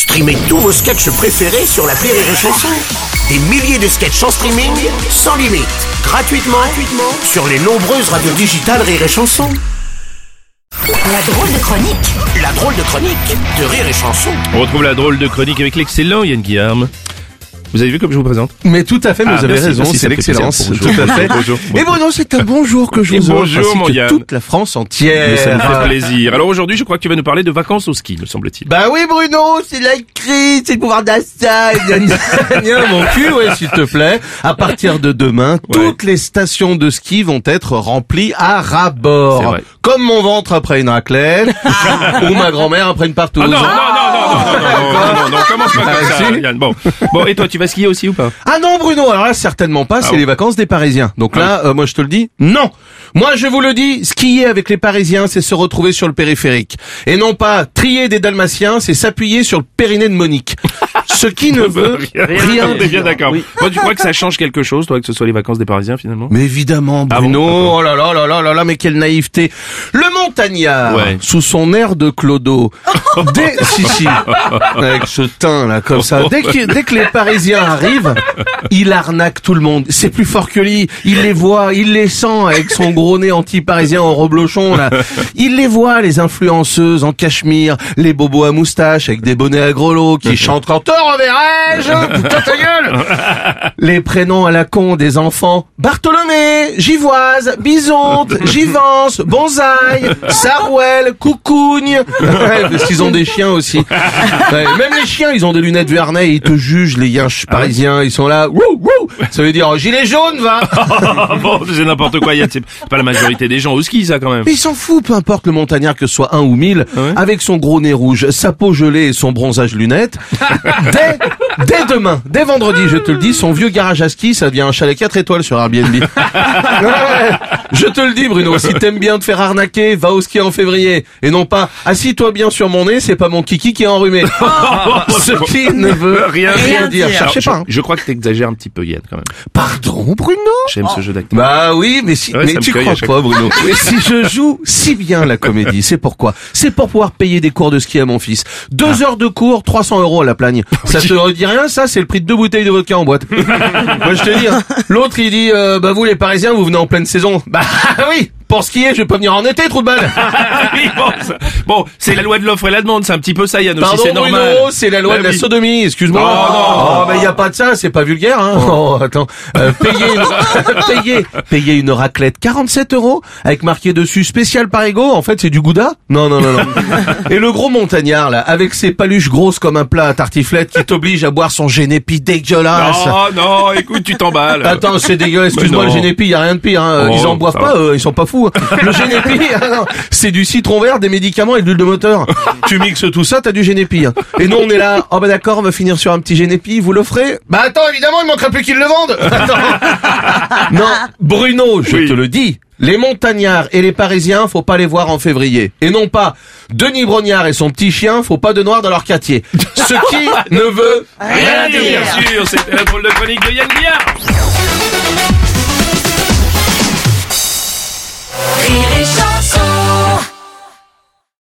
Streamez tous vos sketchs préférés sur la Rire et Chanson. Des milliers de sketchs en streaming, sans limite, gratuitement, gratuitement sur les nombreuses radios digitales Rire et Chanson. La drôle de chronique La drôle de chronique de Rire et Chanson. On retrouve la drôle de chronique avec l'excellent Yann Guillaume. Vous avez vu comme je vous présente Mais tout à fait, mais Ah, vous avez merci, raison, c'est l'excellence. Tout à fait. bonjour. Et Bruno, c'est un bonjour que je vous offre, bonjour, mon que toute la France Mais entière. ça me fait plaisir. Alors aujourd'hui, je crois que tu vas nous parler de vacances au ski, me semble-t-il. Bah oui, Bruno, c'est la crise, c'est le pouvoir gna, mon cul, ouais, s'il te plaît. À partir de demain, toutes les stations de ski vont être remplies à ras-bord. Comme mon ventre après une raclette, ou ma grand-mère après une partouze. Ah non, non, non, non, non, non, non, non, non, non, commence pas Ah, comme ça. Yann. Bon, bon, et toi, tu vas skier aussi ou pas Ah non Bruno, alors là certainement pas, c'est les vacances des Parisiens. Donc là, euh, moi je te le dis, non. Moi je vous le dis, skier avec les Parisiens, c'est se retrouver sur le périphérique. Et non pas trier des Dalmatiens, c'est s'appuyer sur le périnée de Monique. Ce qui ne veut rien On est bien d'accord. Oui. Toi, tu crois que ça change quelque chose, toi, que ce soit les vacances des Parisiens finalement? Mais évidemment, Ah bon, Bruno, d'accord. oh là là là là là là, mais quelle naïveté. Le montagnard, Ouais. sous son air de clodo, dès, si si, avec ce teint là comme ça, dès que, dès que les Parisiens arrivent, il arnaque tout le monde. C'est plus fort que lui. Il les voit, il les sent avec son gros nez anti-parisien en reblochon là. Il les voit, les influenceuses en cachemire, les bobos à moustache avec des bonnets à grelots qui chantent quand te reverrai-je, putain ta gueule les prénoms à la con des enfants. Bartholomé, Givoise, Bisonte, Givance, Bonsaï, Sarouel, Coucougne. Ouais, parce qu'ils ont des chiens aussi. Ouais, même les chiens, ils ont des lunettes Vernet, ils te jugent, les yinches parisiens, ils sont là. Wouh, wouh Ça veut dire oh, gilet jaune, va Ah bon, c'est n'importe quoi, Yann. C'est pas la majorité des gens au ski, ça, quand même. Mais il s'en fout, peu importe le montagnard que ce soit un ou mille, ouais avec son gros nez rouge, sa peau gelée et son bronzage lunettes. dès, dès demain, dès vendredi, je te le dis, son vieux garage à ski, ça devient un chalet 4 étoiles sur Airbnb. Ouais, je te le dis, Bruno, si t'aimes bien te faire arnaquer, va au ski en février. Et non pas, assis-toi bien sur mon nez, c'est pas mon kiki qui est enrhumé. Ce qui ne veut rien, Rien dire. dire. Cherchez Alors, pas. hein. je, je crois que t'exagères un petit peu, Yann, quand même. Pardon, Bruno J'aime ce jeu d'acteur. bah oui, mais si, Ouais, mais tu crois pas, Bruno. Mais si je joue si bien la comédie, c'est pourquoi? C'est pour pouvoir payer des cours de ski à mon fils. Deux heures de cours, 300 euros à la plagne. Ça te redit rien, ça? C'est le prix de deux bouteilles de vodka en boîte. Moi, je te dis, hein. L'autre, il dit, euh, bah vous, les Parisiens, vous venez en pleine saison. Bah bah oui. Pour skier, je vais pas venir en été, trou de balle. Oui, bon, c'est la loi de l'offre et la demande, c'est un petit peu ça, Yann, aussi, c'est normal. Bruno, c'est la loi Bah de la sodomie, excuse-moi. Oh, non. Oh, bah, y a pas de ça, c'est pas vulgaire, hein. Oh, attends. Euh, payer une, payer, payer une raclette 47 euros, avec marqué dessus spécial Parigo, en fait, c'est du gouda? Non, non, non, non. Et le gros montagnard, là, avec ses paluches grosses comme un plat à tartiflette qui t'oblige à boire son génépi dégueulasse. Non, non, écoute, tu t'emballes. Attends, c'est dégueulasse. Excuse-moi, Mais le génépi, y a rien de pire. Hein. Oh, ils en boivent pas, eux, ils sont pas fous. Le génépi, ah c'est du citron vert, des médicaments et de l'huile de moteur. tu mixes tout ça, t'as du génépi. hein. Et nous, on est là. Oh bah d'accord, on va finir sur un petit génépi. Vous l'offrez Bah attends, évidemment, il manquerait plus qu'ils le vendent. Attends. non, Bruno, je Oui. te le dis. Les montagnards et les parisiens, faut pas les voir en février. Et non pas Denis Brognard et son petit chien, faut pas de noir dans leur quartier. Ce qui ne veut rien Bien dire. sûr, c'était la drôle de chronique de Yann Guillard.